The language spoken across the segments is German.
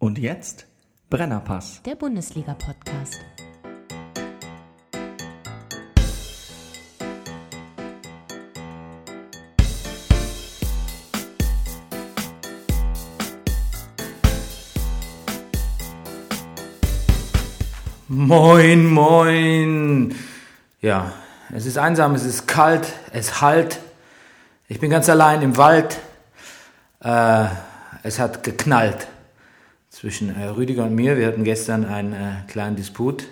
Und jetzt Brennerpass. Der Bundesliga-Podcast. Moin, moin. Ja, es ist einsam, es ist kalt, es halt. Ich bin ganz allein im Wald. Äh, es hat geknallt zwischen äh, Rüdiger und mir. Wir hatten gestern einen äh, kleinen Disput.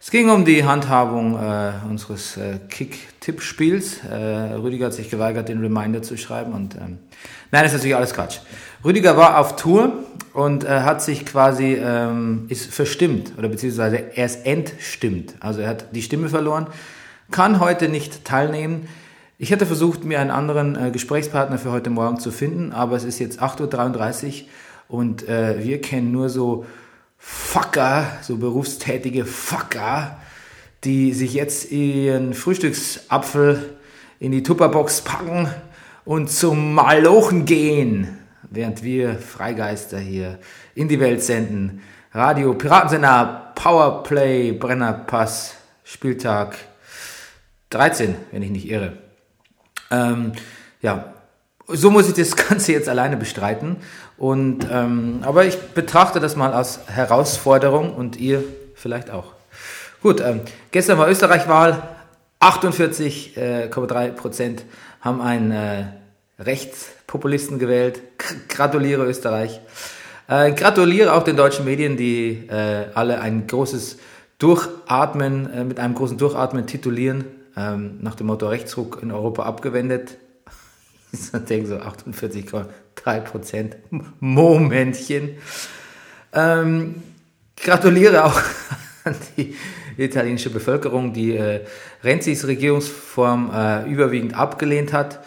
Es ging um die Handhabung äh, unseres äh, Kick-Tipp-Spiels. Äh, Rüdiger hat sich geweigert, den Reminder zu schreiben. Und ähm, nein, das ist natürlich alles Quatsch. Rüdiger war auf Tour und äh, hat sich quasi ähm, ist verstimmt oder beziehungsweise er ist entstimmt. Also er hat die Stimme verloren, kann heute nicht teilnehmen. Ich hätte versucht, mir einen anderen Gesprächspartner für heute Morgen zu finden, aber es ist jetzt 8.33 Uhr und äh, wir kennen nur so Fucker, so berufstätige Fucker, die sich jetzt ihren Frühstücksapfel in die Tupperbox packen und zum Malochen gehen, während wir Freigeister hier in die Welt senden. Radio Piratensender, Powerplay, Brennerpass, Spieltag 13, wenn ich nicht irre. Ähm, ja, so muss ich das Ganze jetzt alleine bestreiten. Und, ähm, aber ich betrachte das mal als Herausforderung und ihr vielleicht auch. Gut, ähm, gestern war Österreich-Wahl. 48,3 äh, Prozent haben einen äh, Rechtspopulisten gewählt. gratuliere Österreich. Äh, gratuliere auch den deutschen Medien, die äh, alle ein großes Durchatmen, äh, mit einem großen Durchatmen titulieren, ähm, nach dem Motto Rechtsruck in Europa abgewendet. Ich denke so 48,3 Prozent. Momentchen. Ähm, gratuliere auch an die italienische Bevölkerung, die äh, Renzis Regierungsform äh, überwiegend abgelehnt hat.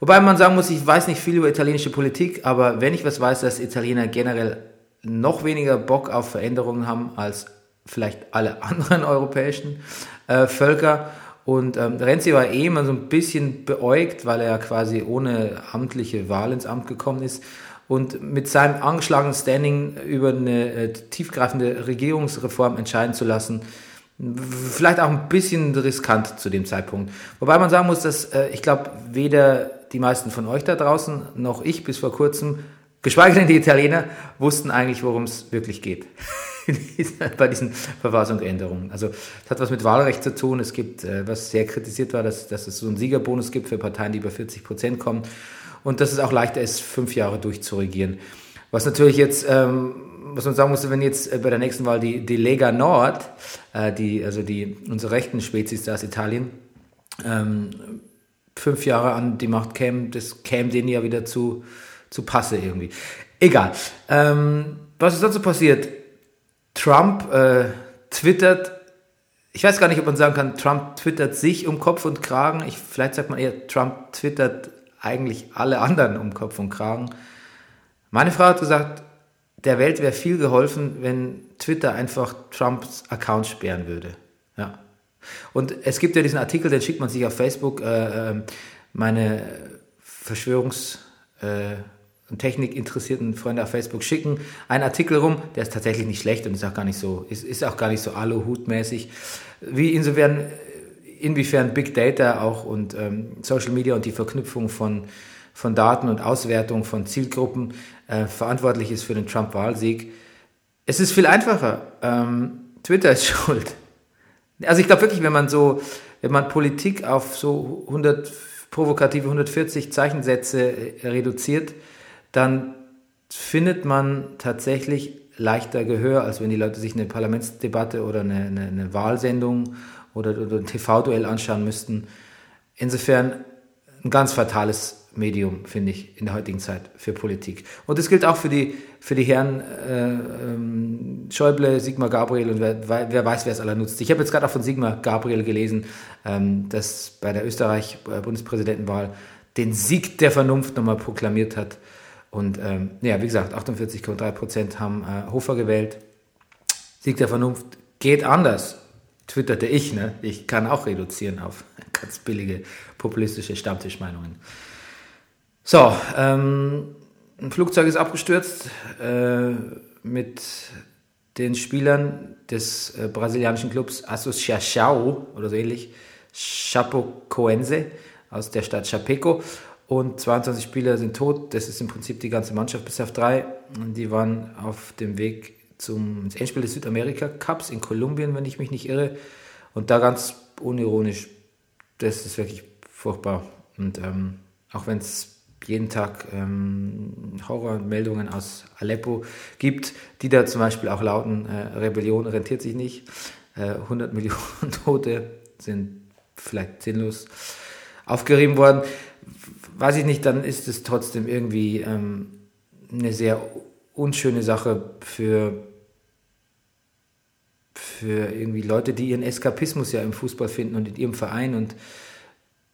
Wobei man sagen muss, ich weiß nicht viel über italienische Politik, aber wenn ich was weiß, dass Italiener generell noch weniger Bock auf Veränderungen haben als vielleicht alle anderen europäischen äh, Völker. Und ähm, Renzi war eh immer so ein bisschen beäugt, weil er quasi ohne amtliche Wahl ins Amt gekommen ist. Und mit seinem angeschlagenen Standing über eine äh, tiefgreifende Regierungsreform entscheiden zu lassen, vielleicht auch ein bisschen riskant zu dem Zeitpunkt. Wobei man sagen muss, dass äh, ich glaube, weder die meisten von euch da draußen noch ich bis vor kurzem, geschweige denn die Italiener, wussten eigentlich, worum es wirklich geht. Bei diesen Verfassungsänderungen. Also es hat was mit Wahlrecht zu tun. Es gibt, äh, was sehr kritisiert war, dass, dass es so einen Siegerbonus gibt für Parteien, die über 40 Prozent kommen und dass es auch leichter ist, fünf Jahre durchzuregieren. Was natürlich jetzt, ähm, was man sagen musste, wenn jetzt äh, bei der nächsten Wahl die, die Lega Nord, äh, die, also die, unsere rechten Spezies da aus Italien, ähm, fünf Jahre an die Macht kämen, das käme denen ja wieder zu, zu Passe irgendwie. Egal. Ähm, was ist dazu passiert? Trump äh, twittert, ich weiß gar nicht, ob man sagen kann, Trump twittert sich um Kopf und Kragen. Ich, vielleicht sagt man eher, Trump twittert eigentlich alle anderen um Kopf und Kragen. Meine Frau hat gesagt, der Welt wäre viel geholfen, wenn Twitter einfach Trumps Account sperren würde. Ja. Und es gibt ja diesen Artikel, den schickt man sich auf Facebook, äh, äh, meine Verschwörungs- äh, und technikinteressierten Freunde auf Facebook schicken einen Artikel rum, der ist tatsächlich nicht schlecht und ist auch gar nicht so, ist, ist auch gar nicht so Aluhut-mäßig. Wie insofern, inwiefern Big Data auch und ähm, Social Media und die Verknüpfung von, von Daten und Auswertung von Zielgruppen äh, verantwortlich ist für den Trump-Wahlsieg. Es ist viel einfacher. Ähm, Twitter ist schuld. Also ich glaube wirklich, wenn man so, wenn man Politik auf so 100 provokative 140 Zeichensätze äh, reduziert, dann findet man tatsächlich leichter Gehör, als wenn die Leute sich eine Parlamentsdebatte oder eine, eine, eine Wahlsendung oder, oder ein TV-Duell anschauen müssten. Insofern ein ganz fatales Medium, finde ich, in der heutigen Zeit für Politik. Und das gilt auch für die, für die Herren äh, ähm, Schäuble, Sigmar Gabriel und wer, wer weiß, wer es aller nutzt. Ich habe jetzt gerade auch von Sigmar Gabriel gelesen, ähm, dass bei der Österreich-Bundespräsidentenwahl den Sieg der Vernunft nochmal proklamiert hat. Und ähm, ja, wie gesagt, 48,3 Prozent haben äh, Hofer gewählt. Sieg der Vernunft geht anders, twitterte ich. Ne? Ich kann auch reduzieren auf ganz billige populistische Stammtischmeinungen. So, ähm, ein Flugzeug ist abgestürzt. Äh, mit den Spielern des äh, brasilianischen Clubs Associação oder so ähnlich, Chapecoense aus der Stadt Chapeco. Und 22 Spieler sind tot. Das ist im Prinzip die ganze Mannschaft bis auf drei. Die waren auf dem Weg zum Endspiel des Südamerika Cups in Kolumbien, wenn ich mich nicht irre. Und da ganz unironisch, das ist wirklich furchtbar. Und ähm, auch wenn es jeden Tag ähm, Horrormeldungen aus Aleppo gibt, die da zum Beispiel auch lauten, äh, Rebellion rentiert sich nicht, äh, 100 Millionen Tote sind vielleicht sinnlos aufgerieben worden, weiß ich nicht, dann ist es trotzdem irgendwie ähm, eine sehr unschöne Sache für, für irgendwie Leute, die ihren Eskapismus ja im Fußball finden und in ihrem Verein und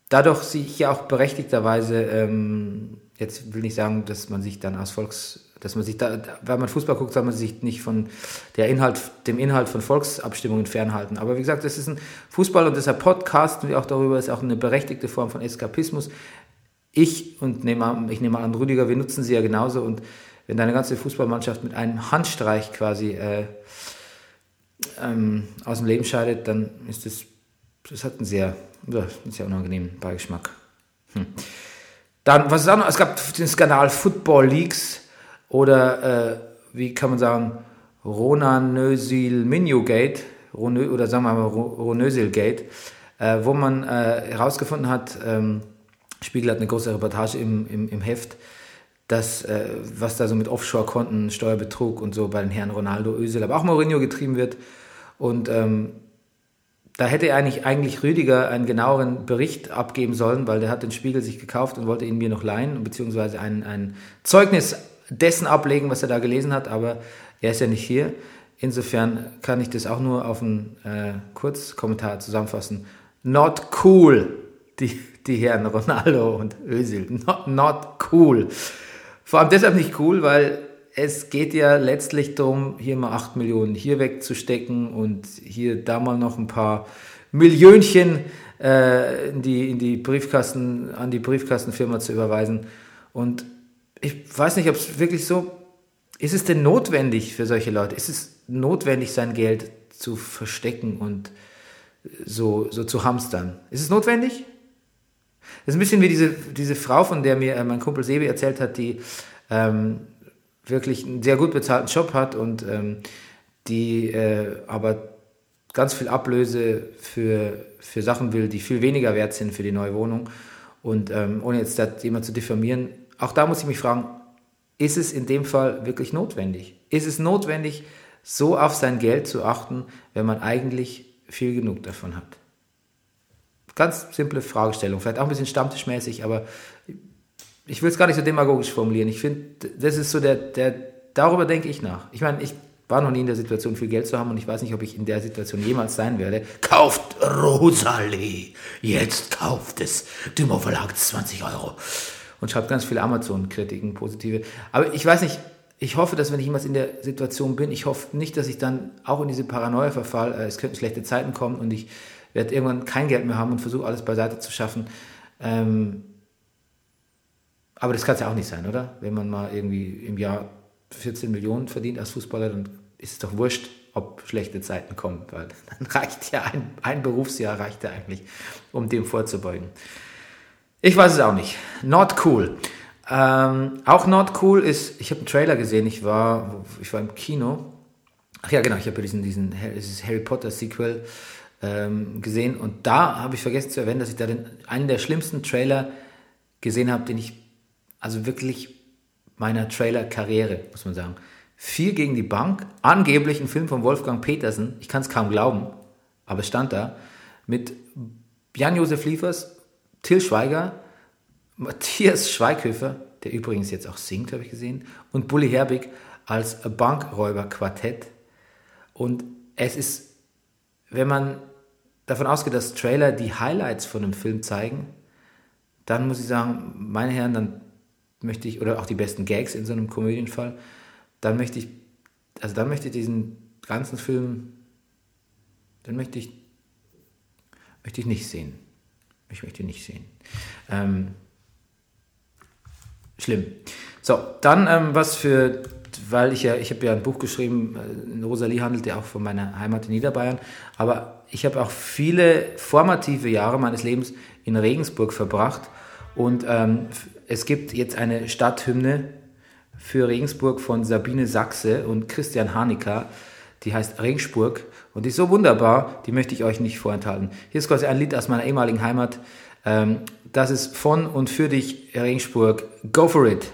dadurch sich ja auch berechtigterweise, ähm, jetzt will ich sagen, dass man sich dann als Volks, dass man sich da, wenn man Fußball guckt, soll man sich nicht von der Inhalt, dem Inhalt von Volksabstimmungen fernhalten. Aber wie gesagt, das ist ein Fußball und deshalb podcasten wir auch darüber, ist auch eine berechtigte Form von Eskapismus. Ich und nehme, ich nehme an, Rüdiger, wir nutzen sie ja genauso und wenn deine ganze Fußballmannschaft mit einem Handstreich quasi äh, ähm, aus dem Leben scheidet, dann ist das, das hat einen sehr ja, ist ja unangenehm, Beigeschmack. Hm. Dann, was ist auch noch? Es gab den Skandal Football Leaks oder, äh, wie kann man sagen, Ronanösil Minio Gate oder sagen wir mal Ronösil Gate, äh, wo man äh, herausgefunden hat, ähm, Spiegel hat eine große Reportage im, im, im Heft, dass, äh, was da so mit Offshore-Konten, Steuerbetrug und so bei den Herren Ronaldo, Özil, aber auch Mourinho getrieben wird. Und ähm, da hätte eigentlich, eigentlich Rüdiger einen genaueren Bericht abgeben sollen, weil der hat den Spiegel sich gekauft und wollte ihn mir noch leihen, beziehungsweise ein, ein Zeugnis dessen ablegen, was er da gelesen hat, aber er ist ja nicht hier. Insofern kann ich das auch nur auf einen äh, Kurzkommentar zusammenfassen. Not cool, die, die Herren Ronaldo und Özil. Not, not cool. Vor allem deshalb nicht cool, weil es geht ja letztlich darum, hier mal 8 Millionen hier wegzustecken und hier da mal noch ein paar Millionchen äh, in, die, in die Briefkasten, an die Briefkastenfirma zu überweisen. Und ich weiß nicht, ob es wirklich so, ist es denn notwendig für solche Leute? Ist es notwendig, sein Geld zu verstecken und so, so zu hamstern? Ist es notwendig? Das ist ein bisschen wie diese, diese Frau, von der mir äh, mein Kumpel Sebi erzählt hat, die ähm, wirklich einen sehr gut bezahlten Job hat und ähm, die äh, aber ganz viel Ablöse für, für Sachen will, die viel weniger wert sind für die neue Wohnung. Und ähm, ohne jetzt da jemand zu diffamieren, auch da muss ich mich fragen, ist es in dem Fall wirklich notwendig? Ist es notwendig, so auf sein Geld zu achten, wenn man eigentlich viel genug davon hat? Ganz simple Fragestellung, vielleicht auch ein bisschen stammtischmäßig, aber ich will es gar nicht so demagogisch formulieren. Ich finde, das ist so der, der, darüber denke ich nach. Ich meine, ich war noch nie in der Situation, viel Geld zu haben und ich weiß nicht, ob ich in der Situation jemals sein werde. Kauft Rosalie! Jetzt kauft es! Dümmer Verlag, 20 Euro. Und schreibt ganz viele Amazon-Kritiken, positive. Aber ich weiß nicht, ich hoffe, dass wenn ich jemals in der Situation bin, ich hoffe nicht, dass ich dann auch in diese Paranoia verfall. Äh, es könnten schlechte Zeiten kommen und ich werde irgendwann kein Geld mehr haben und versuche alles beiseite zu schaffen. Ähm, aber das kann es ja auch nicht sein, oder? Wenn man mal irgendwie im Jahr 14 Millionen verdient als Fußballer, dann ist es doch wurscht, ob schlechte Zeiten kommen, weil dann reicht ja ein, ein Berufsjahr reicht ja eigentlich, um dem vorzubeugen. Ich weiß es auch nicht. Not cool. Ähm, auch not cool ist, ich habe einen Trailer gesehen, ich war, ich war im Kino. Ach ja, genau, ich habe diesen, diesen Harry Potter Sequel ähm, gesehen und da habe ich vergessen zu erwähnen, dass ich da den, einen der schlimmsten Trailer gesehen habe, den ich also wirklich meiner Trailer-Karriere, muss man sagen. Viel gegen die Bank, angeblich ein Film von Wolfgang Petersen, ich kann es kaum glauben, aber es stand da, mit Jan-Josef Liefers, Till Schweiger, Matthias Schweighöfer, der übrigens jetzt auch singt, habe ich gesehen, und Bully Herbig als Bankräuber-Quartett. Und es ist, wenn man davon ausgeht, dass Trailer die Highlights von einem Film zeigen, dann muss ich sagen, meine Herren, dann möchte ich, oder auch die besten Gags in so einem Komödienfall, dann möchte ich, also dann möchte ich diesen ganzen Film, dann möchte ich, möchte ich nicht sehen. Ich möchte nicht sehen. Ähm, schlimm. So, dann ähm, was für weil ich ja, ich habe ja ein Buch geschrieben, äh, Rosalie handelt ja auch von meiner Heimat in Niederbayern, aber ich habe auch viele formative Jahre meines Lebens in Regensburg verbracht und ähm, es gibt jetzt eine Stadthymne für Regensburg von Sabine Sachse und Christian Hanika, die heißt Regensburg und die ist so wunderbar, die möchte ich euch nicht vorenthalten. Hier ist quasi ein Lied aus meiner ehemaligen Heimat, ähm, das ist von und für dich Regensburg. Go for it!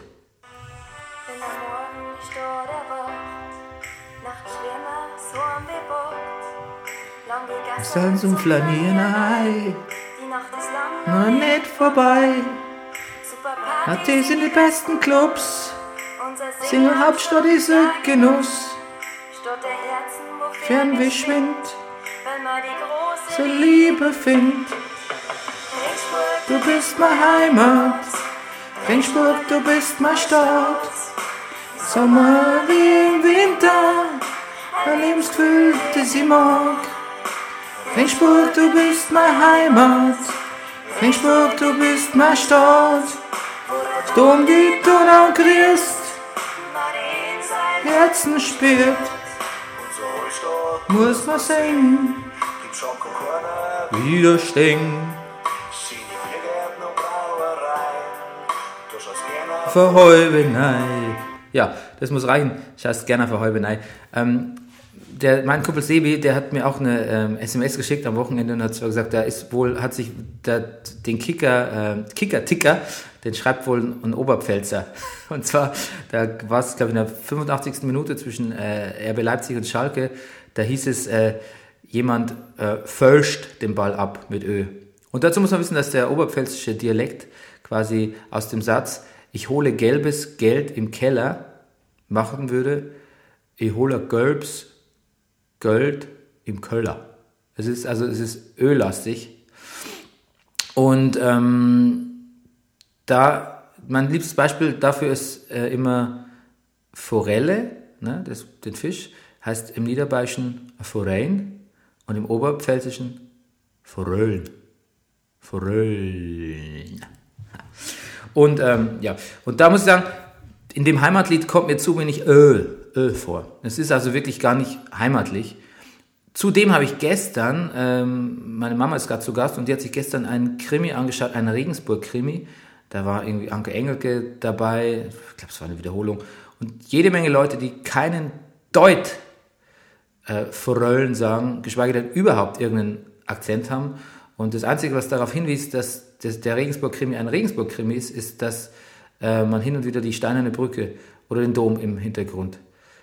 Dann zum Flanieren ein. Die Nacht ist lang, noch nicht vorbei. Hat die sind die besten Clubs. Single Hauptstadt ist ein Genuss. Die große Liebe findet. Du bist meine Heimat, Regensburg, du bist meine Stadt. Sommer wie im Winter, ein Lebensgefühl, das ich. Regensburg, du bist meine Heimat. Regensburg, du bist meine Stadt. Sturm gibt Donau grüßt, Herzen spürt. Muss man singen, widerstehen. Verheubenei. Ja, das muss reichen. Scheiß gerne Verheubenei. Ähm, der, mein Kumpel Sebi, der hat mir auch eine ähm, SMS geschickt am Wochenende und hat zwar gesagt, da ist wohl, hat sich der, den Kicker, äh, Kicker-Ticker, den schreibt wohl ein Oberpfälzer. Und zwar, da war es, glaube ich, in der 85. Minute zwischen äh, RB Leipzig und Schalke, da hieß es, äh, jemand äh, fölscht den Ball ab mit Ö. Und dazu muss man wissen, dass der oberpfälzische Dialekt quasi aus dem Satz, ich hole gelbes Geld im Keller machen würde, ich hole gelbes Geld im Keller. Es ist also es ist öllastig. Und ähm, da mein liebstes Beispiel dafür ist äh, immer Forelle, ne, das, den Fisch, heißt im Niederbayerischen Forein und im Oberpfälzischen Forellen. Forellen. Und ähm, ja, und da muss ich sagen, in dem Heimatlied kommt mir zu wenig Ö, Ö vor. Es ist also wirklich gar nicht heimatlich. Zudem habe ich gestern, ähm, meine Mama ist gerade zu Gast und die hat sich gestern einen Krimi angeschaut, einen Regensburg-Krimi. Da war irgendwie Anke Engelke dabei, ich glaube, es war eine Wiederholung. Und jede Menge Leute, die keinen Deut äh, sagen, geschweige denn überhaupt irgendeinen Akzent haben. Und das Einzige, was darauf hinweist, dass dass der Regensburg-Krimi ein Regensburg-Krimi ist, ist, dass äh, man hin und wieder die Steinerne Brücke oder den Dom im Hintergrund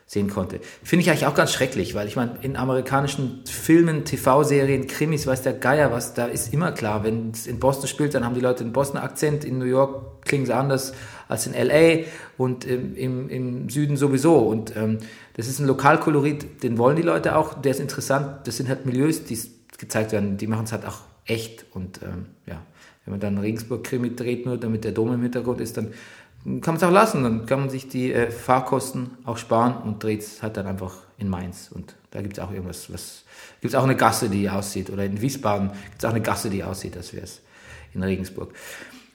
sehen konnte. Finde ich eigentlich auch ganz schrecklich, weil ich meine, in amerikanischen Filmen, TV-Serien, Krimis, weiß der Geier was, da ist immer klar, wenn es in Boston spielt, dann haben die Leute einen Boston-Akzent, in New York klingen sie anders als in L.A. und im, im, im Süden sowieso. Und ähm, das ist ein Lokalkolorit, den wollen die Leute auch, der ist interessant, das sind halt Milieus, die gezeigt werden, die machen es halt auch echt und ähm, ja. Wenn man dann Regensburg-Krimi dreht, nur damit der Dom im Hintergrund ist, dann kann man es auch lassen. Dann kann man sich die äh, Fahrkosten auch sparen und dreht es halt dann einfach in Mainz. Und da gibt es auch irgendwas, was gibt es auch eine Gasse, die aussieht. Oder in Wiesbaden gibt es auch eine Gasse, die aussieht, als wäre es in Regensburg.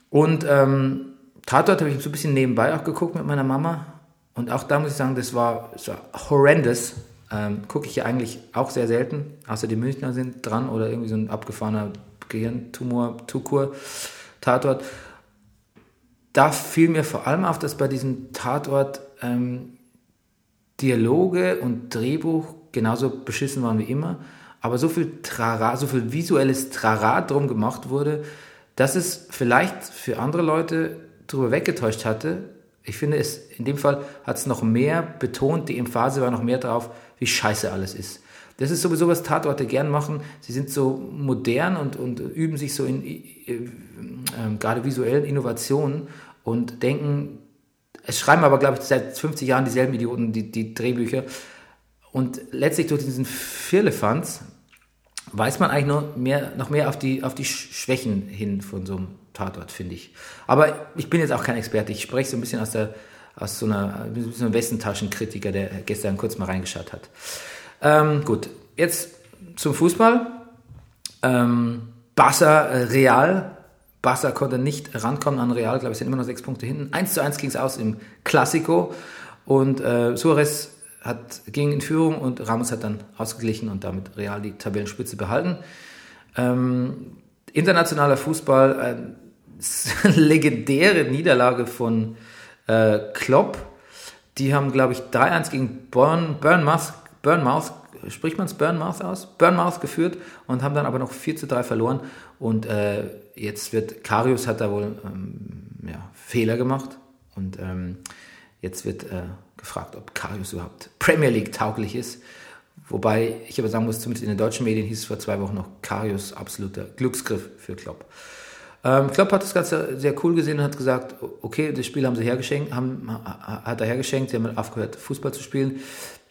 Und ähm, Tatort habe ich so ein bisschen nebenbei auch geguckt mit meiner Mama. Und auch da muss ich sagen, das war, das war horrendous. Ähm, Gucke ich ja eigentlich auch sehr selten, außer die Münchner sind dran oder irgendwie so ein abgefahrener Gehirntumor, Tukur, Tatort. Da fiel mir vor allem auf, dass bei diesem Tatort ähm, Dialoge und Drehbuch genauso beschissen waren wie immer, aber so viel Trara, so viel visuelles Trara drum gemacht wurde, dass es vielleicht für andere Leute darüber weggetäuscht hatte. Ich finde es, in dem Fall hat es noch mehr betont, die Emphase war noch mehr drauf, wie scheiße alles ist. Das ist sowieso, was Tatorte gern machen. Sie sind so modern und, und üben sich so in äh, äh, gerade visuellen Innovationen und denken, es schreiben aber, glaube ich, seit 50 Jahren dieselben Idioten die, die Drehbücher. Und letztlich durch diesen Firlefanz weiß man eigentlich noch mehr, noch mehr auf die, auf die Schwächen hin von so einem Tatort, finde ich. Aber ich bin jetzt auch kein Experte. Ich spreche so ein bisschen aus, der, aus so einer, so einem Westentaschenkritiker, der gestern kurz mal reingeschaut hat. Ähm, gut, jetzt zum Fußball. Ähm, Barca äh, Real. Barca konnte nicht rankommen an Real, glaube ich, sind immer noch sechs Punkte hinten. 1 zu 1 ging es aus im Klassiko. Und äh, Suarez hat, ging in Führung und Ramos hat dann ausgeglichen und damit Real die Tabellenspitze behalten. Ähm, internationaler Fußball, äh, legendäre Niederlage von äh, Klopp. Die haben, glaube ich, 3-1 gegen Burn, Burnmouth, Burnmouth, spricht man es Burnmouth aus? Burnmouth geführt und haben dann aber noch 4 zu 3 verloren. Und äh, jetzt wird, Karius hat da wohl ähm, ja, Fehler gemacht und ähm, jetzt wird äh, gefragt, ob Karius überhaupt Premier League tauglich ist. Wobei ich aber sagen muss, zumindest in den deutschen Medien hieß es vor zwei Wochen noch Karius absoluter Glücksgriff für Klopp. Ähm, Klopp hat das Ganze sehr cool gesehen und hat gesagt, okay, das Spiel haben sie hergeschenkt, haben, hat er hergeschenkt, sie haben aufgehört, Fußball zu spielen.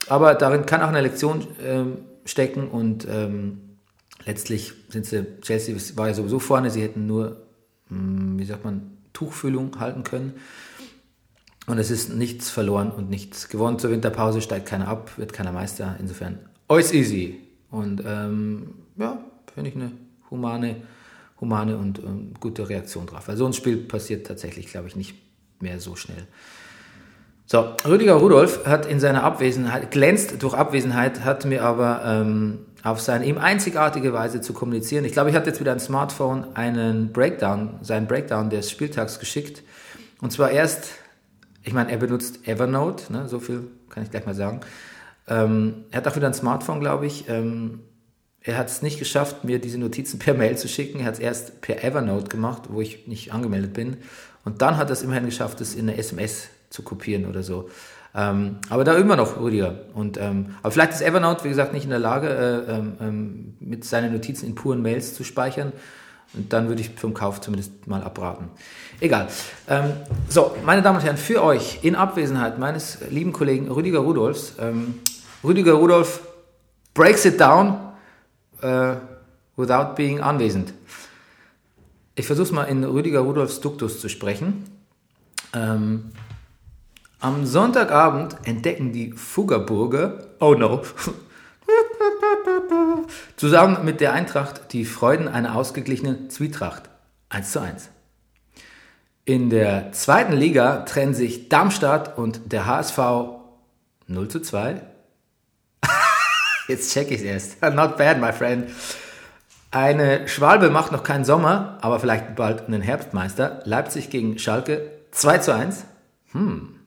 Aber darin kann auch eine Lektion ähm, stecken und ähm, letztlich sind sie, Chelsea war ja sowieso vorne, sie hätten nur, hm, wie sagt man, Tuchfühlung halten können. Und es ist nichts verloren und nichts gewonnen. Zur Winterpause steigt keiner ab, wird keiner Meister. Insofern alles easy. Und ähm, ja, finde ich eine humane, humane und ähm, gute Reaktion drauf. Weil so ein Spiel passiert tatsächlich, glaube ich, nicht mehr so schnell. So, Rüdiger Rudolf hat in seiner Abwesenheit, glänzt durch Abwesenheit, hat mir aber ähm, auf seine ihm einzigartige Weise zu kommunizieren. Ich glaube, ich hatte jetzt wieder ein Smartphone einen Breakdown, seinen Breakdown des Spieltags geschickt. Und zwar erst ich meine, er benutzt Evernote, ne, so viel kann ich gleich mal sagen. Ähm, er hat auch wieder ein Smartphone, glaube ich. Ähm, er hat es nicht geschafft, mir diese Notizen per Mail zu schicken. Er hat es erst per Evernote gemacht, wo ich nicht angemeldet bin. Und dann hat er es immerhin geschafft, es in eine SMS zu kopieren oder so. Ähm, aber da immer noch Rüdiger. Und, ähm, aber vielleicht ist Evernote, wie gesagt, nicht in der Lage, äh, ähm, ähm mit seinen Notizen in puren Mails zu speichern. Und dann würde ich vom Kauf zumindest mal abraten. Egal. Ähm, so, meine Damen und Herren, für euch in Abwesenheit meines lieben Kollegen Rüdiger Rudolfs, ähm, Rüdiger Rudolf breaks it down uh, without being anwesend. Ich versuche es mal in Rüdiger Rudolfs Duktus zu sprechen. Ähm, am Sonntagabend entdecken die Fuggerburger, oh no, Zusammen mit der Eintracht die Freuden einer ausgeglichenen Zwietracht. 1 zu 1. In der zweiten Liga trennen sich Darmstadt und der HSV 0 zu 2. Jetzt check ich es erst. Not bad, my friend. Eine Schwalbe macht noch keinen Sommer, aber vielleicht bald einen Herbstmeister. Leipzig gegen Schalke 2 zu 1. Hm.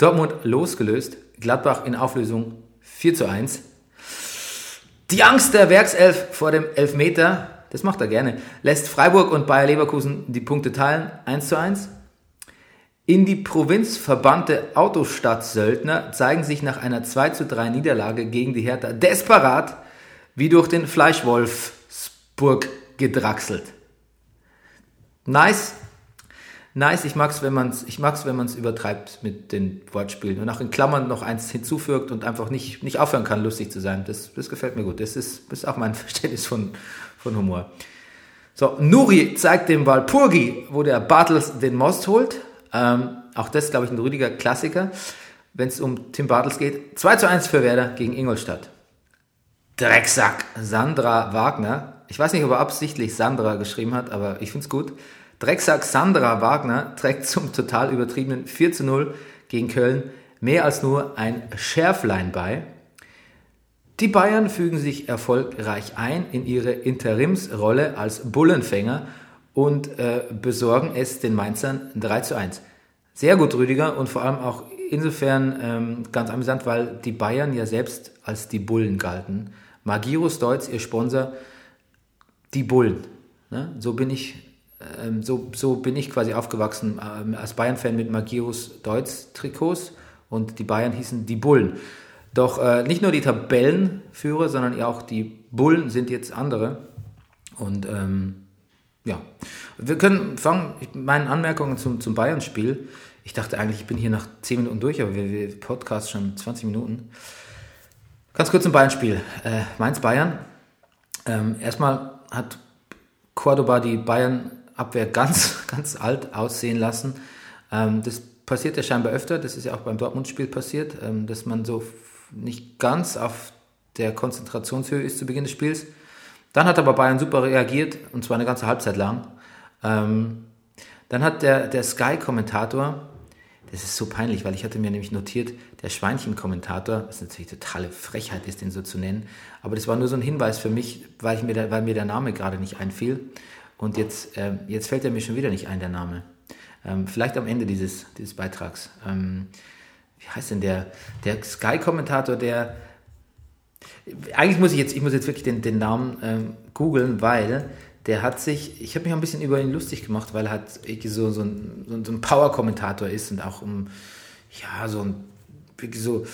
Dortmund losgelöst. Gladbach in Auflösung 4 zu 1. Die Angst der Werkself vor dem Elfmeter, das macht er gerne, lässt Freiburg und Bayer Leverkusen die Punkte teilen, 1 zu 1. In die Provinz verbannte Autostadt-Söldner zeigen sich nach einer 2 zu 3 Niederlage gegen die Hertha desperat wie durch den Fleischwolfsburg gedrachselt. Nice, nice. Ich mag's, wenn man's, ich mag's, wenn man's übertreibt mit den Wortspielen und auch in Klammern noch eins hinzufügt und einfach nicht, nicht aufhören kann, lustig zu sein. Das, das gefällt mir gut. Das ist, das ist auch mein Verständnis von, von Humor. So, Nuri zeigt dem Walpurgi, wo der Bartels den Most holt. Ähm, auch das, glaube ich, ein Rüdiger Klassiker, wenn es um Tim Bartels geht. 2 zu 1 für Werder gegen Ingolstadt. Drecksack Sandra Wagner. Ich weiß nicht, ob er absichtlich Sandra geschrieben hat, aber ich finde es gut. Drecksack Sandra Wagner trägt zum total übertriebenen 4 zu 0 gegen Köln mehr als nur ein Schärflein bei. Die Bayern fügen sich erfolgreich ein in ihre Interimsrolle als Bullenfänger und äh, besorgen es den Mainzern 3 zu 1. Sehr gut, Rüdiger, und vor allem auch insofern ähm, ganz amüsant, weil die Bayern ja selbst als die Bullen galten. Magirus Deutz, ihr Sponsor, die Bullen. Ne? So bin ich ähm, so, so bin ich quasi aufgewachsen ähm, als Bayern-Fan mit Magirus Deutz-Trikots und die Bayern hießen die Bullen. Doch äh, nicht nur die Tabellenführer, sondern auch die Bullen sind jetzt andere. Und ähm, ja, wir können fangen mit meinen Anmerkungen zum, zum Bayern-Spiel. Ich dachte eigentlich, ich bin hier nach 10 Minuten durch, aber wir, wir Podcast schon 20 Minuten. Ganz kurz zum Bayern-Spiel. Äh, Mainz-Bayern. Ähm, erstmal hat Cordoba die Bayern Abwehr ganz, ganz alt aussehen lassen. Ähm, das passiert ja scheinbar öfter, das ist ja auch beim Dortmund-Spiel passiert, ähm, dass man so nicht ganz auf der Konzentrationshöhe ist zu Beginn des Spiels. Dann hat aber Bayern super reagiert und zwar eine ganze Halbzeit lang. Ähm, dann hat der, der Sky-Kommentator, das ist so peinlich, weil ich hatte mir nämlich notiert, der Schweinchen-Kommentator, was natürlich totale Frechheit ist, den so zu nennen, aber das war nur so ein Hinweis für mich, weil, ich mir, der, weil mir der Name gerade nicht einfiel. Und jetzt, äh, jetzt fällt er mir schon wieder nicht ein, der Name. Ähm, vielleicht am Ende dieses, dieses Beitrags. Ähm, wie heißt denn der, der Sky-Kommentator, der, eigentlich muss ich jetzt, ich muss jetzt wirklich den, den Namen ähm, googeln, weil der hat sich, ich habe mich ein bisschen über ihn lustig gemacht, weil er halt so, so ein, so ein Power-Kommentator ist und auch um, ja, so ein, wirklich so,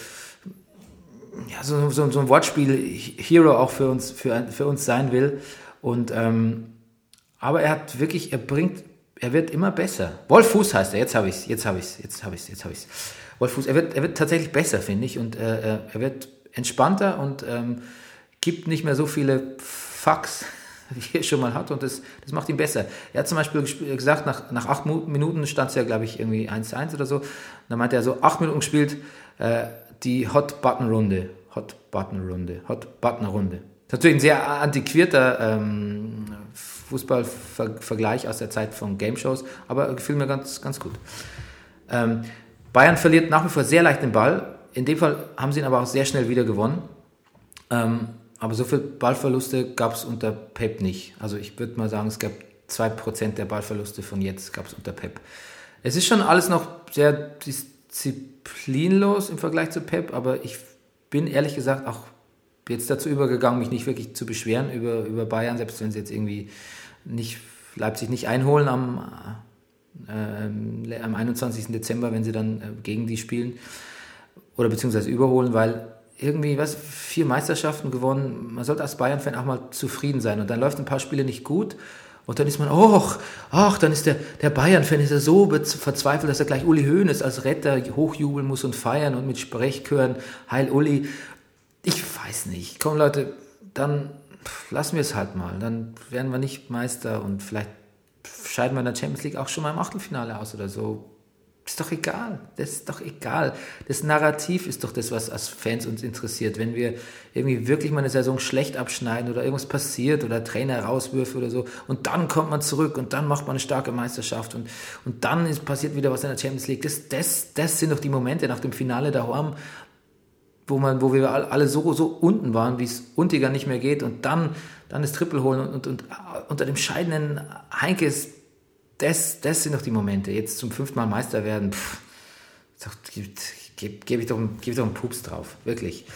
ja, so, so, so ein Wortspiel-Hero auch für uns, für, für uns sein will. Und, ähm, aber er hat wirklich, er bringt, er wird immer besser. Wolf Fuß heißt er, jetzt habe ich es, jetzt habe ich es, jetzt habe ich es, jetzt habe ich es. Wolf Fuß, er wird, er wird tatsächlich besser, finde ich, und äh, äh, er wird entspannter und ähm, gibt nicht mehr so viele Fucks wie er schon mal hat und das, das macht ihn besser. Er hat zum Beispiel gesagt, nach, nach acht Minuten stand es ja, glaube ich, irgendwie 1-1 oder so. Und dann meinte er so, acht Minuten gespielt, äh, die Hot-Button-Runde. Hot-Button-Runde. Hot-Button-Runde. Natürlich ein sehr antiquierter ähm, Fußballvergleich aus der Zeit von Game-Shows, aber gefiel mir ganz, ganz gut. Ähm, Bayern verliert nach wie vor sehr leicht den Ball. In dem Fall haben sie ihn aber auch sehr schnell wieder gewonnen. Ähm, aber so viele Ballverluste gab es unter Pep nicht. Also ich würde mal sagen, es gab 2% der Ballverluste von jetzt gab es unter Pep. Es ist schon alles noch sehr disziplinlos im Vergleich zu Pep, aber ich bin ehrlich gesagt auch jetzt dazu übergegangen, mich nicht wirklich zu beschweren über, über Bayern, selbst wenn sie jetzt irgendwie nicht, Leipzig nicht einholen am, äh, am 21. Dezember, wenn sie dann äh, gegen die spielen oder beziehungsweise überholen, weil irgendwie, was, vier Meisterschaften gewonnen. Man sollte als Bayern-Fan auch mal zufrieden sein. Und dann läuft ein paar Spiele nicht gut. Und dann ist man, ach, ach, dann ist der, der Bayern-Fan ist er so verzweifelt, dass er gleich Uli Hoeneß als Retter hochjubeln muss und feiern und mit Sprechchören, Heil Uli. Ich weiß nicht. Komm Leute, dann lassen wir es halt mal. Dann werden wir nicht Meister und vielleicht scheiden wir in der Champions League auch schon mal im Achtelfinale aus oder so. Ist doch egal. Das ist doch egal. Das Narrativ ist doch das, was als Fans uns interessiert. Wenn wir irgendwie wirklich mal eine Saison schlecht abschneiden oder irgendwas passiert oder Trainer rauswürfe oder so und dann kommt man zurück und dann macht man eine starke Meisterschaft und, und dann ist, passiert wieder was in der Champions League. Das, das, das sind doch die Momente nach dem Finale daheim, wo man, wo wir alle so, so unten waren, wie es Untiger nicht mehr geht und dann, dann das Triple holen und, und, und unter dem scheidenden Heinkes das, das sind doch die Momente. Jetzt zum fünften Mal Meister werden, pff, gebe geb ich, doch, geb ich doch einen Pups drauf, wirklich.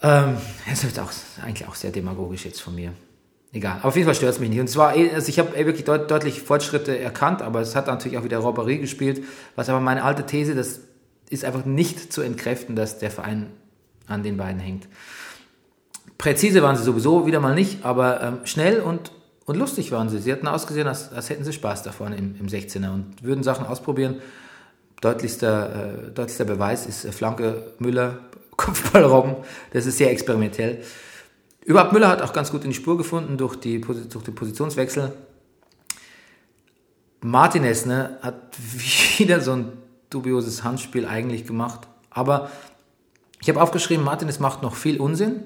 Ähm, das ist auch, eigentlich auch sehr demagogisch jetzt von mir. Egal, auf jeden Fall stört es mich nicht. Und zwar, eh, also ich habe eh wirklich deut deutlich Fortschritte erkannt, aber es hat natürlich auch wieder Robberie gespielt. Was aber meine alte These, das ist einfach nicht zu entkräften, dass der Verein an den beiden hängt. Präzise waren sie sowieso wieder mal nicht, aber ähm, schnell und und lustig waren sie. Sie hatten ausgesehen, als, als hätten sie Spaß davon im, im 16er und würden Sachen ausprobieren. Deutlichster, äh, deutlichster Beweis ist äh, Flanke Müller, Kopfballrobben. Das ist sehr experimentell. Überhaupt Müller hat auch ganz gut in die Spur gefunden durch die, durch die Positionswechsel. Martinez ne, hat wieder so ein dubioses Handspiel eigentlich gemacht. Aber ich habe aufgeschrieben, Martinez macht noch viel Unsinn.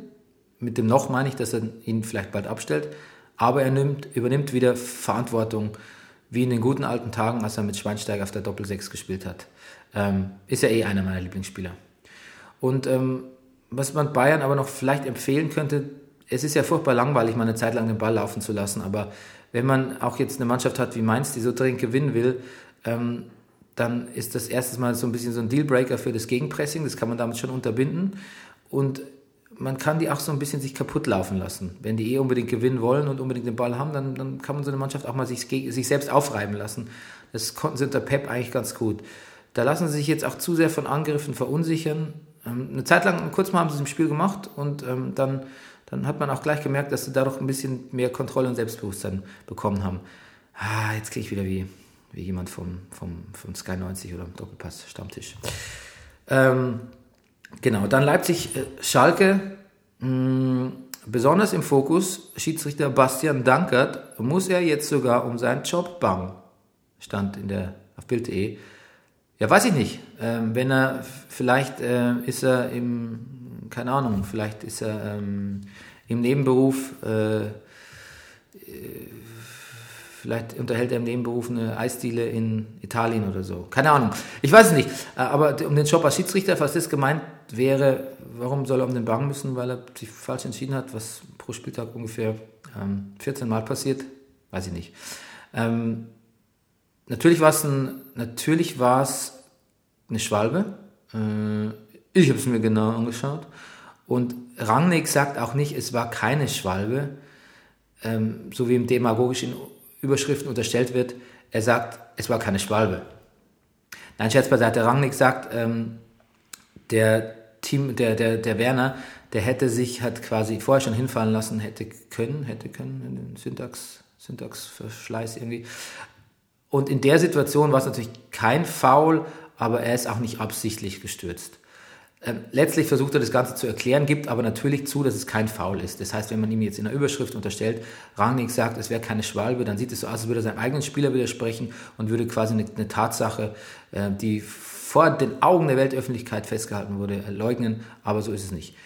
Mit dem noch meine ich, dass er ihn vielleicht bald abstellt aber er nimmt, übernimmt wieder Verantwortung, wie in den guten alten Tagen, als er mit Schweinsteiger auf der Doppel-6 gespielt hat. Ähm, ist ja eh einer meiner Lieblingsspieler. Und ähm, was man Bayern aber noch vielleicht empfehlen könnte, es ist ja furchtbar langweilig, mal eine Zeit lang den Ball laufen zu lassen, aber wenn man auch jetzt eine Mannschaft hat wie Mainz, die so dringend gewinnen will, ähm, dann ist das erstens mal so ein bisschen so ein Dealbreaker für das Gegenpressing, das kann man damit schon unterbinden. Und man kann die auch so ein bisschen sich kaputt laufen lassen. Wenn die eh unbedingt gewinnen wollen und unbedingt den Ball haben, dann, dann kann man so eine Mannschaft auch mal sich, sich selbst aufreiben lassen. Das konnten sie unter Pep eigentlich ganz gut. Da lassen sie sich jetzt auch zu sehr von Angriffen verunsichern. Ähm, eine Zeit lang, kurz mal haben sie es im Spiel gemacht und ähm, dann, dann hat man auch gleich gemerkt, dass sie dadurch ein bisschen mehr Kontrolle und Selbstbewusstsein bekommen haben. Ah, jetzt kriege ich wieder wie, wie jemand vom, vom, vom Sky 90 oder Doppelpass Stammtisch. Ähm, Genau, dann Leipzig-Schalke. Äh, mm, besonders im Fokus, Schiedsrichter Bastian Dankert, muss er jetzt sogar um seinen Job bangen. Stand in der, auf Bild.de. Ja, weiß ich nicht. Ähm, wenn er, vielleicht äh, ist er im, keine Ahnung, vielleicht ist er ähm, im Nebenberuf, äh, äh Vielleicht unterhält er im Nebenberuf eine Eisdiele in Italien oder so. Keine Ahnung. Ich weiß es nicht. Äh, aber um den Job als Schiedsrichter, falls das gemeint wäre, warum soll er um den Bangen müssen? Weil er sich falsch entschieden hat, was pro Spieltag ungefähr ähm, 14 Mal passiert. Weiß ich nicht. Ähm, natürlich war es ein, eine Schwalbe. Äh, ich habe es mir genau angeschaut. Und Rangnick sagt auch nicht, es war keine Schwalbe, ähm, so wie im demagogischen Überschriften unterstellt wird. Er sagt, es war keine Schwalbe. Nein, Scherz beiseite. Rangnick sagt, ähm, der Team, der, der, der Werner, der hätte sich, hat quasi vorher schon hinfallen lassen, hätte können, hätte können, in den Syntax, Syntaxverschleiß irgendwie. Und in der Situation war es natürlich kein Foul, aber er ist auch nicht absichtlich gestürzt. Ähm, letztlich versucht er das Ganze zu erklären, gibt aber natürlich zu, dass es kein Foul ist. Das heißt, wenn man ihm jetzt in der Überschrift unterstellt, Rangnick sagt, es wäre keine Schwalbe, dann sieht es so aus, als würde er seinem eigenen Spieler widersprechen und würde quasi eine, eine Tatsache, äh, die vor den Augen der Weltöffentlichkeit festgehalten wurde, leugnen, aber so ist es nicht.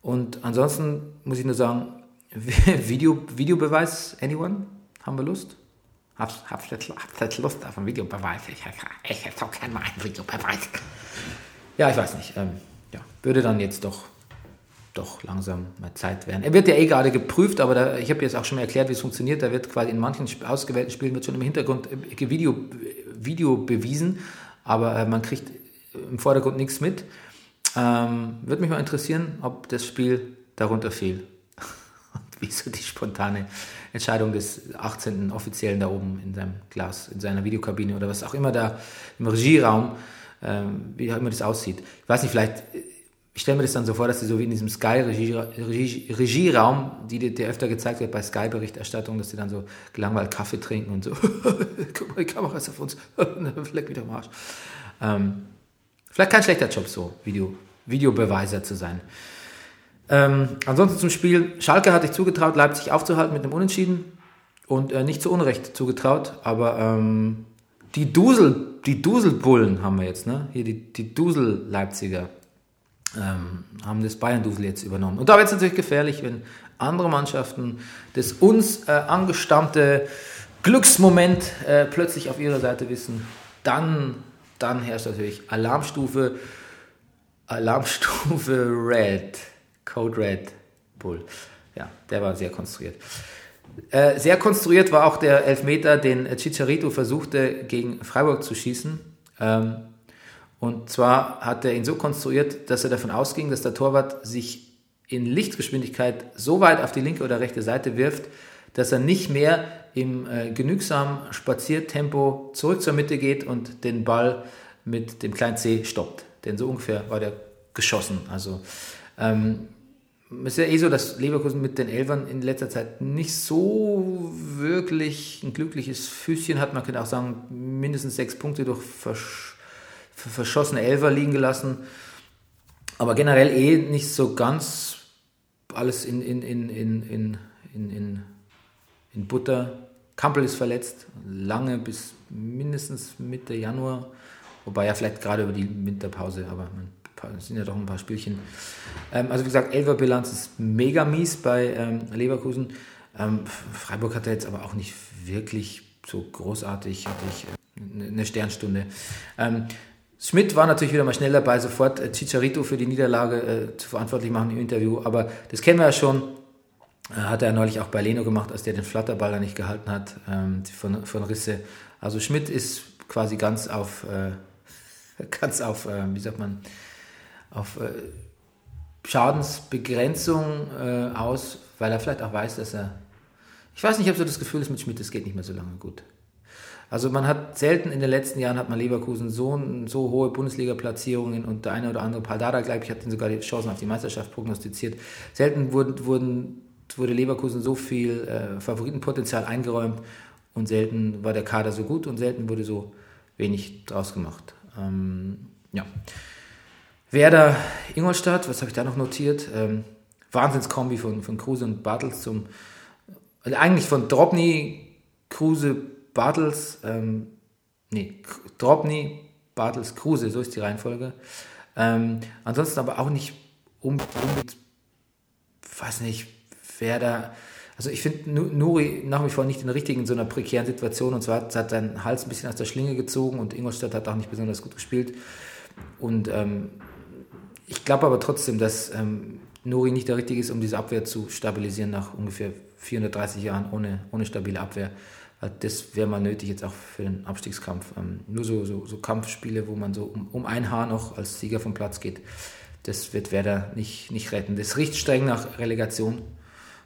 Und ansonsten muss ich nur sagen, Video, Videobeweis, anyone? Haben wir Lust? Habt ihr Lust auf einen Videobeweis? Ich, hätte auch gerne mal einen Videobeweis. Ja, ich weiß nicht. Ähm, ja, würde dann jetzt doch, doch langsam mal Zeit werden. Er wird ja eh gerade geprüft, aber da, ich habe jetzt auch schon mal erklärt, wie es funktioniert. Da wird quasi in manchen ausgewählten Spielen wird schon im Hintergrund äh, Video, Video bewiesen, aber äh, man kriegt im Vordergrund nichts mit. Ähm, würde mich mal interessieren, ob das Spiel darunter fiel. wie so die spontane Entscheidung des 18. Offiziellen da oben in seinem Glas, in seiner Videokabine oder was auch immer da im Regieraum, ähm, wie immer das aussieht. Ich weiß nicht, vielleicht, ich stelle mir das dann so vor, dass sie so wie in diesem Sky-Regieraum, die dir öfter gezeigt wird bei Sky-Berichterstattung, dass sie dann so gelangweilt Kaffee trinken und so, guck mal, die Kamera ist auf uns, Fleck wieder am Arsch. Ähm, vielleicht kein schlechter Job so, Video, Videobeweiser zu sein. Ähm, ansonsten zum Spiel. Schalke hatte ich zugetraut, Leipzig aufzuhalten mit einem Unentschieden und äh, nicht zu Unrecht zugetraut, aber ähm, die Dusel, die Duselbullen haben wir jetzt, ne? Hier die, die Dusel-Leipziger ähm, haben das Bayern-Dusel jetzt übernommen. Und da wird es natürlich gefährlich, wenn andere Mannschaften das uns äh, angestammte Glücksmoment äh, plötzlich auf ihrer Seite wissen. Dann, dann herrscht natürlich Alarmstufe, Alarmstufe Red. Code Red Bull. Ja, der war sehr konstruiert. Äh, sehr konstruiert war auch der Elfmeter, den Chicharito versuchte gegen Freiburg zu schießen. Ähm, und zwar hat er ihn so konstruiert, dass er davon ausging, dass der Torwart sich in Lichtgeschwindigkeit so weit auf die linke oder rechte Seite wirft, dass er nicht mehr im äh, genügsamen Spaziertempo zurück zur Mitte geht und den Ball mit dem kleinen C stoppt. Denn so ungefähr war der geschossen. Also ähm, es ist ja eh so, dass Leverkusen mit den Elfern in letzter Zeit nicht so wirklich ein glückliches Füßchen hat. Man könnte auch sagen, mindestens sechs Punkte durch versch verschossene Elfer liegen gelassen. Aber generell eh nicht so ganz alles in, in, in, in, in, in, in Butter. Kampel ist verletzt, lange bis mindestens Mitte Januar. Wobei ja vielleicht gerade über die Winterpause, aber man sind ja doch ein paar Spielchen. Ähm, also wie gesagt, Elfer-Bilanz ist mega mies bei ähm, Leverkusen. Ähm, Freiburg hatte jetzt aber auch nicht wirklich so großartig, hatte ich äh, eine Sternstunde. Ähm, Schmidt war natürlich wieder mal schnell dabei, sofort äh, für die Niederlage äh, zu verantwortlich machen im Interview, aber das kennen wir ja schon. Äh, hat er neulich auch bei Leno gemacht, als der den Flatterball da nicht gehalten hat ähm, von, von Risse. Also Schmidt ist quasi ganz auf, äh, ganz auf, wie sagt man, auf äh, Schadensbegrenzung äh, aus, weil er vielleicht auch weiß, dass er. Ich weiß nicht, ich habe so das Gefühl, dass mit Schmidt es geht nicht mehr so lange gut. Also man hat selten in den letzten Jahren hat man Leverkusen so, so hohe Bundesliga-Platzierungen und der eine oder andere Paldada, glaube ich, hat ihnen sogar die Chancen auf die Meisterschaft prognostiziert. Selten wurden, wurden, wurde Leverkusen so viel äh, Favoritenpotenzial eingeräumt und selten war der Kader so gut und selten wurde so wenig draus gemacht. Ähm, ja. Werder Ingolstadt, was habe ich da noch notiert? Ähm, Wahnsinnskombi von, von Kruse und Bartels zum, also eigentlich von Drobny, Kruse, Bartels, ähm, nee, Drobny, Bartels, Kruse, so ist die Reihenfolge. Ähm, ansonsten aber auch nicht unbedingt, weiß nicht, Werder, Also ich finde Nuri nach wie vor nicht in der richtigen, in so einer prekären Situation. Und zwar hat seinen Hals ein bisschen aus der Schlinge gezogen und Ingolstadt hat auch nicht besonders gut gespielt. Und ähm, ich glaube aber trotzdem, dass ähm, Nuri nicht der Richtige ist, um diese Abwehr zu stabilisieren nach ungefähr 430 Jahren ohne, ohne stabile Abwehr. Das wäre mal nötig jetzt auch für den Abstiegskampf. Ähm, nur so, so, so, Kampfspiele, wo man so um, um ein Haar noch als Sieger vom Platz geht, das wird Werder nicht, nicht retten. Das riecht streng nach Relegation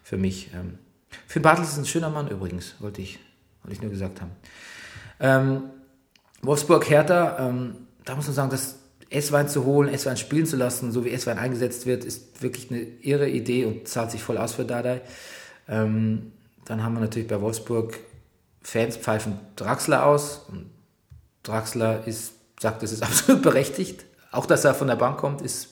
für mich. Ähm, Finn Bartels ist ein schöner Mann übrigens, wollte ich, wollte ich nur gesagt haben. Ähm, Wolfsburg-Hertha, ähm, da muss man sagen, dass S-Wein zu holen, S-Wein spielen zu lassen, so wie S-Wein eingesetzt wird, ist wirklich eine irre Idee und zahlt sich voll aus für Dardai. Ähm, dann haben wir natürlich bei Wolfsburg Fans pfeifen Draxler aus und Draxler ist, sagt, das ist absolut berechtigt. Auch, dass er von der Bank kommt, ist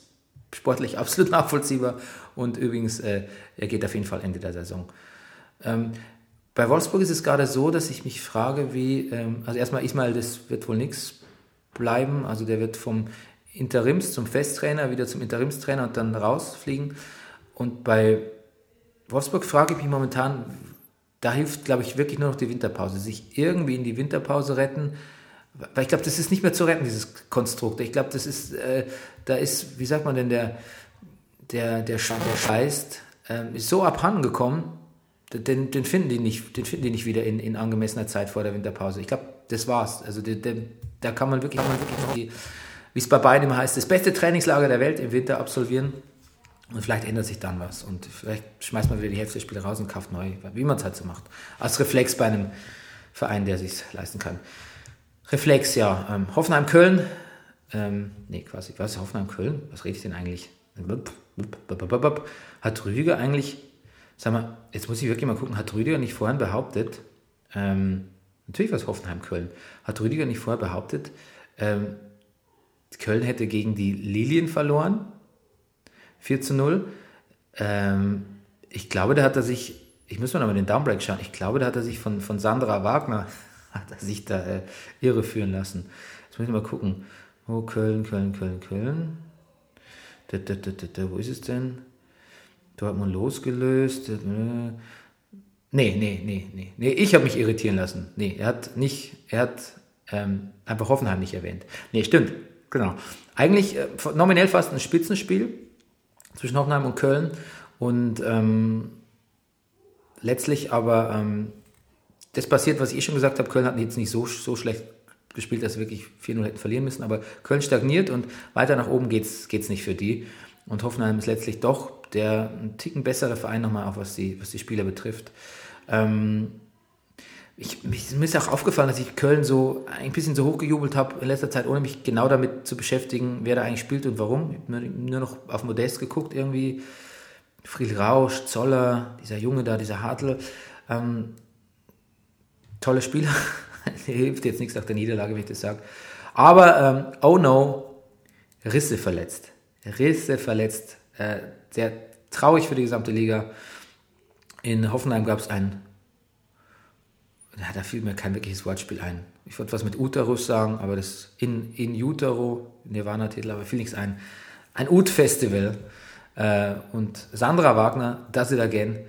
sportlich absolut nachvollziehbar und übrigens, äh, er geht auf jeden Fall Ende der Saison. Ähm, bei Wolfsburg ist es gerade so, dass ich mich frage, wie, ähm, also erstmal Ismail, das wird wohl nichts bleiben, also der wird vom Interims zum Festtrainer, wieder zum Interimstrainer und dann rausfliegen. Und bei Wolfsburg frage ich mich momentan, da hilft, glaube ich, wirklich nur noch die Winterpause. Sich irgendwie in die Winterpause retten, weil ich glaube, das ist nicht mehr zu retten, dieses Konstrukt. Ich glaube, das ist, äh, da ist, wie sagt man denn, der, der, der, der Scheiß äh, ist so abhanden gekommen, den, den, finden die nicht, den finden die nicht wieder in, in angemessener Zeit vor der Winterpause. Ich glaube, das war's. Also der, der, da kann man wirklich, kann man wirklich die, wie es bei beiden heißt, das beste Trainingslager der Welt im Winter absolvieren. Und vielleicht ändert sich dann was. Und vielleicht schmeißt man wieder die Hälfte der Spiele raus und kauft neu, wie man es halt so macht. Als Reflex bei einem Verein, der sich leisten kann. Reflex, ja. Ähm, Hoffenheim-Köln. Ähm, nee, quasi. Was ist Hoffenheim-Köln? Was rede ich denn eigentlich? Hat Rüdiger eigentlich, sag mal, jetzt muss ich wirklich mal gucken, hat Rüdiger nicht vorhin behauptet, ähm, natürlich war es Hoffenheim-Köln, hat Rüdiger nicht vorher behauptet, ähm, Köln hätte gegen die Lilien verloren 4 zu 0. Ähm, ich glaube, da hat er sich, ich muss mal nochmal den Downbreak schauen, ich glaube, da hat er sich von, von Sandra Wagner, hat er sich da äh, irreführen lassen. Jetzt muss ich mal gucken. Oh, Köln, Köln, Köln, Köln. Da, da, da, da, wo ist es denn? Dortmund losgelöst. Nee, nee, nee, nee. nee ich habe mich irritieren lassen. Nee, er hat nicht, er hat ähm, einfach Hoffenheim nicht erwähnt. Nee, stimmt. Genau. Eigentlich äh, nominell fast ein Spitzenspiel zwischen Hoffenheim und Köln. Und ähm, letztlich aber ähm, das passiert, was ich schon gesagt habe, Köln hat jetzt nicht so, so schlecht gespielt, dass sie wirklich 4-0 hätten verlieren müssen, aber Köln stagniert und weiter nach oben geht es nicht für die. Und Hoffenheim ist letztlich doch der ein Ticken bessere Verein nochmal, auch was die, was die Spieler betrifft. Ähm, ich, mich, mir ist auch aufgefallen, dass ich Köln so ein bisschen so hochgejubelt habe in letzter Zeit, ohne mich genau damit zu beschäftigen, wer da eigentlich spielt und warum. Ich habe nur noch auf Modest geguckt, irgendwie. Friedrich Rausch, Zoller, dieser Junge da, dieser Hartl. Ähm, tolle Spieler. Hilft jetzt nichts nach der Niederlage, wenn ich das sage. Aber, ähm, oh no, Risse verletzt. Risse verletzt. Äh, sehr traurig für die gesamte Liga. In Hoffenheim gab es ein ja, da fiel mir kein wirkliches Wortspiel ein. Ich wollte was mit Uterus sagen, aber das in, in Utero, Nirvana-Titel, aber fiel nichts ein. Ein Ut-Festival. Äh, und Sandra Wagner, Does It Again.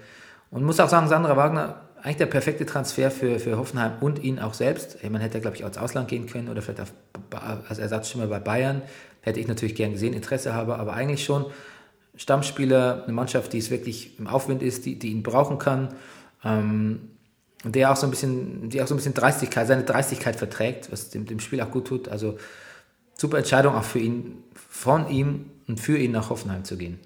Und muss auch sagen, Sandra Wagner, eigentlich der perfekte Transfer für, für Hoffenheim und ihn auch selbst. Man hätte, glaube ich, auch ins Ausland gehen können oder vielleicht auf, als Ersatzstimme bei Bayern. Hätte ich natürlich gern gesehen, Interesse habe, aber eigentlich schon Stammspieler, eine Mannschaft, die es wirklich im Aufwind ist, die, die ihn brauchen kann. Ähm, der auch so ein bisschen, die auch so ein bisschen Dreistigkeit, seine Dreistigkeit verträgt, was dem, dem Spiel auch gut tut. Also super Entscheidung auch für ihn, von ihm und für ihn nach Hoffenheim zu gehen.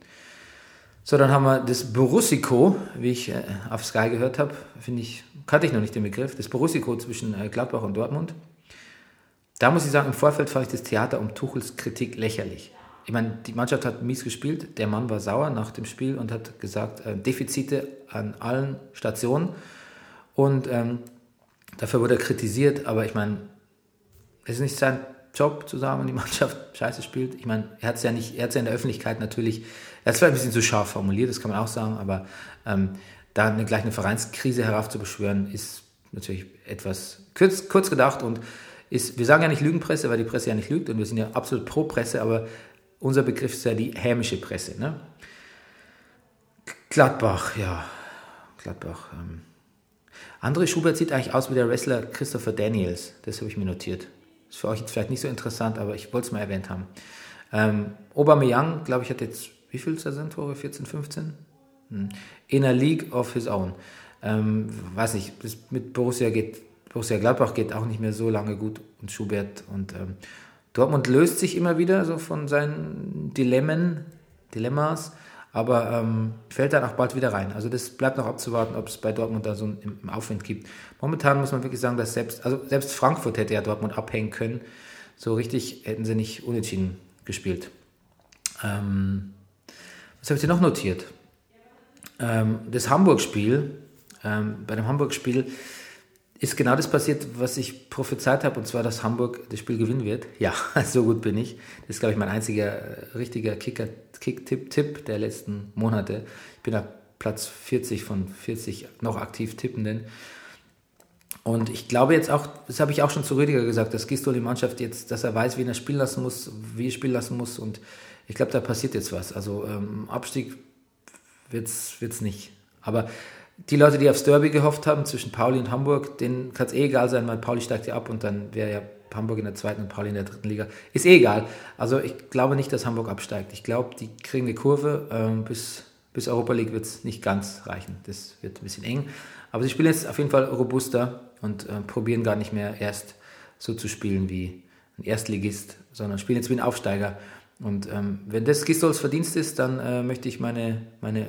So, dann haben wir das Borussico, wie ich äh, auf Sky gehört habe, finde ich, kannte ich noch nicht den Begriff, das Borussico zwischen äh, Gladbach und Dortmund. Da muss ich sagen, im Vorfeld fand ich das Theater um Tuchels Kritik lächerlich. Ich meine, die Mannschaft hat mies gespielt, der Mann war sauer nach dem Spiel und hat gesagt, äh, Defizite an allen Stationen. Und ähm, dafür wurde er kritisiert, aber ich meine, es ist nicht sein Job zu sagen, wenn die Mannschaft scheiße spielt. Ich meine, er hat es ja nicht, er hat es ja in der Öffentlichkeit natürlich, er hat es vielleicht ein bisschen zu scharf formuliert, das kann man auch sagen, aber ähm, da eine, gleich eine Vereinskrise heraufzubeschwören, ist natürlich etwas kurz, kurz gedacht und ist, wir sagen ja nicht Lügenpresse, weil die Presse ja nicht lügt und wir sind ja absolut pro Presse, aber unser Begriff ist ja die hämische Presse. Ne? Gladbach, ja, Gladbach. Ähm. André Schubert sieht eigentlich aus wie der Wrestler Christopher Daniels. Das habe ich mir notiert. Ist für euch jetzt vielleicht nicht so interessant, aber ich wollte es mal erwähnt haben. Ähm, Aubameyang, glaube ich, hat jetzt wie viel Saisontore? 14, 15? Hm. In a League of his own. Ähm, weiß nicht, mit Borussia geht, Borussia Gladbach geht auch nicht mehr so lange gut und Schubert und ähm, Dortmund löst sich immer wieder so von seinen Dilemmen, Dilemmas, aber ähm, fällt dann auch bald wieder rein. Also das bleibt noch abzuwarten, ob es bei Dortmund da so einen Aufwind gibt. Momentan muss man wirklich sagen, dass selbst, also selbst Frankfurt hätte ja Dortmund abhängen können. So richtig hätten sie nicht unentschieden gespielt. Ähm, was habe ich dir noch notiert? Ähm, das Hamburg-Spiel, ähm, bei dem Hamburg-Spiel ist genau das passiert, was ich prophezeit habe, und zwar, dass Hamburg das Spiel gewinnen wird. Ja, so gut bin ich. Das ist, glaube ich, mein einziger äh, richtiger Kick-Tipp-Tipp der letzten Monate. Ich bin auf Platz 40 von 40 noch aktiv Tippenden. Und ich glaube jetzt auch, das habe ich auch schon zu Rüdiger gesagt, dass Gistol die Mannschaft jetzt, dass er weiß, wen er spielen lassen muss, wie er spielen lassen muss. Und ich glaube, da passiert jetzt was. Also ähm, Abstieg wird es nicht. Aber die Leute, die aufs Derby gehofft haben zwischen Pauli und Hamburg, denen kann es eh egal sein, weil Pauli steigt ja ab und dann wäre ja Hamburg in der zweiten und Pauli in der dritten Liga. Ist eh egal. Also ich glaube nicht, dass Hamburg absteigt. Ich glaube, die kriegen eine Kurve. Ähm, bis, bis Europa League wird es nicht ganz reichen. Das wird ein bisschen eng. Aber sie spielen jetzt auf jeden Fall robuster und äh, probieren gar nicht mehr erst so zu spielen wie ein Erstligist, sondern spielen jetzt wie ein Aufsteiger. Und ähm, wenn das Gistols Verdienst ist, dann äh, möchte ich meine, meine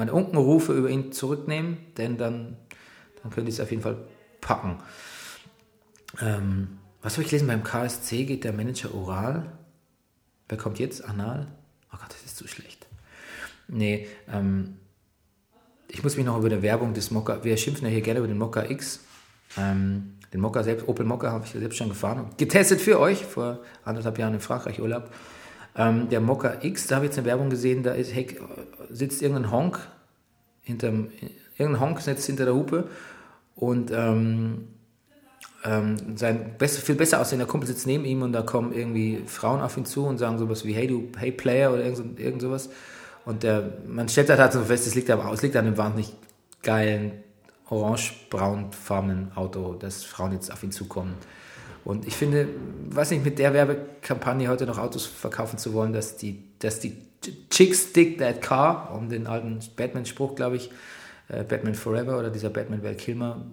meine Unkenrufe über ihn zurücknehmen, denn dann, dann könnte ich es auf jeden Fall packen. Ähm, was habe ich gelesen? Beim KSC geht der Manager oral. Wer kommt jetzt? Anal? Oh Gott, das ist zu schlecht. Nee, ähm, ich muss mich noch über die Werbung des Mokka, wir schimpfen ja hier gerne über den Mokka X. Ähm, den Mokka selbst, Opel Mokka habe ich selbst schon gefahren und getestet für euch vor anderthalb Jahren in Frankreich Urlaub. Ähm, der Mokka X, da habe ich jetzt eine Werbung gesehen, da ist, hey, sitzt irgendein Honk hinterm, irgendein Honk sitzt hinter der Hupe und ähm, ähm, sein best, viel besser aussehender Kumpel sitzt neben ihm und da kommen irgendwie Frauen auf ihn zu und sagen sowas wie Hey du, hey Player oder irgend, irgend sowas. Und der, man stellt halt so fest, es liegt, aber, es liegt an dem wahnsinnig geilen orange-braun-farbenen Auto, dass Frauen jetzt auf ihn zukommen. Und ich finde, weiß nicht, mit der Werbekampagne heute noch Autos verkaufen zu wollen, dass die, dass die Chicks stick that car, um den alten Batman-Spruch, glaube ich, äh, Batman Forever oder dieser Batman Val Kilmer,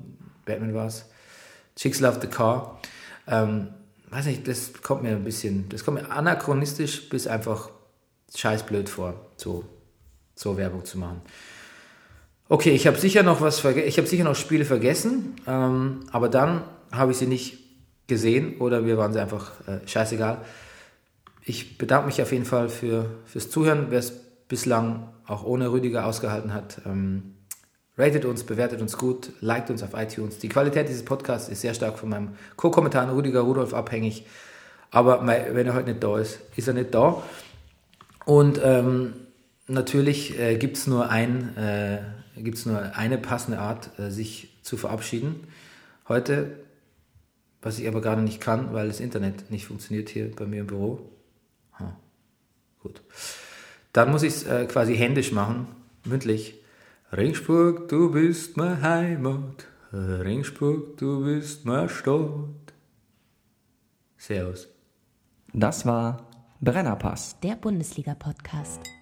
Batman war es, Chicks love the car. Ähm, weiß nicht, das kommt mir ein bisschen, das kommt mir anachronistisch bis einfach scheißblöd vor, so, so Werbung zu machen. Okay, ich habe sicher noch was ich habe sicher noch Spiele vergessen, ähm, aber dann habe ich sie nicht gesehen oder wir waren sie einfach äh, scheißegal. Ich bedanke mich auf jeden Fall für, fürs Zuhören, wer es bislang auch ohne Rüdiger ausgehalten hat. Ähm, ratet uns, bewertet uns gut, liked uns auf iTunes. Die Qualität dieses Podcasts ist sehr stark von meinem Co-Kommentar Rüdiger Rudolf abhängig. Aber wenn er heute nicht da ist, ist er nicht da. Und ähm, natürlich äh, gibt es nur, ein, äh, nur eine passende Art, äh, sich zu verabschieden. Heute was ich aber gerade nicht kann, weil das Internet nicht funktioniert hier bei mir im Büro. Ha. Gut. Dann muss ich es äh, quasi händisch machen, mündlich. Ringsburg, du bist meine Heimat. Ringsburg, du bist mein Stadt. Servus. Das war Brennerpass. Der Bundesliga-Podcast.